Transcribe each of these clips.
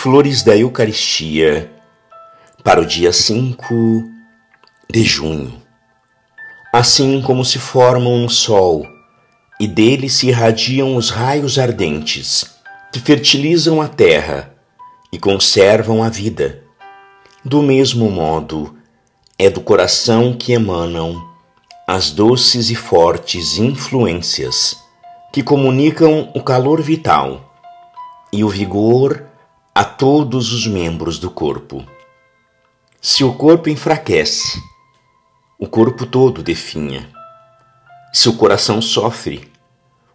Flores da Eucaristia para o dia 5 de junho. Assim como se formam um sol e dele se irradiam os raios ardentes que fertilizam a terra e conservam a vida, do mesmo modo é do coração que emanam as doces e fortes influências que comunicam o calor vital e o vigor a todos os membros do corpo. Se o corpo enfraquece, o corpo todo definha. Se o coração sofre,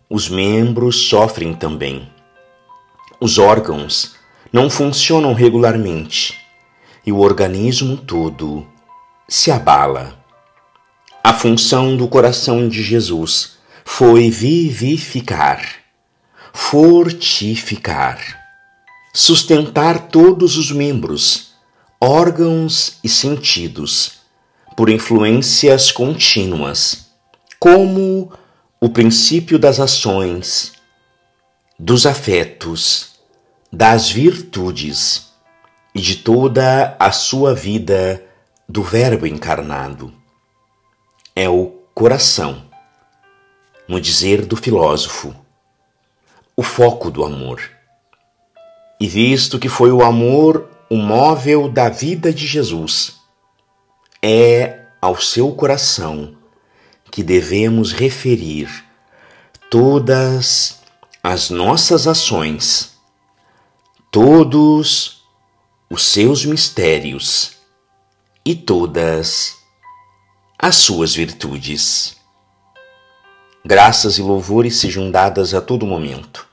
os membros sofrem também. Os órgãos não funcionam regularmente e o organismo todo se abala. A função do coração de Jesus foi vivificar, fortificar sustentar todos os membros, órgãos e sentidos por influências contínuas, como o princípio das ações, dos afetos, das virtudes e de toda a sua vida do Verbo encarnado. É o coração, no dizer do filósofo, o foco do amor. E visto que foi o amor o móvel da vida de Jesus, é ao seu coração que devemos referir todas as nossas ações, todos os seus mistérios e todas as suas virtudes. Graças e louvores sejam dadas a todo momento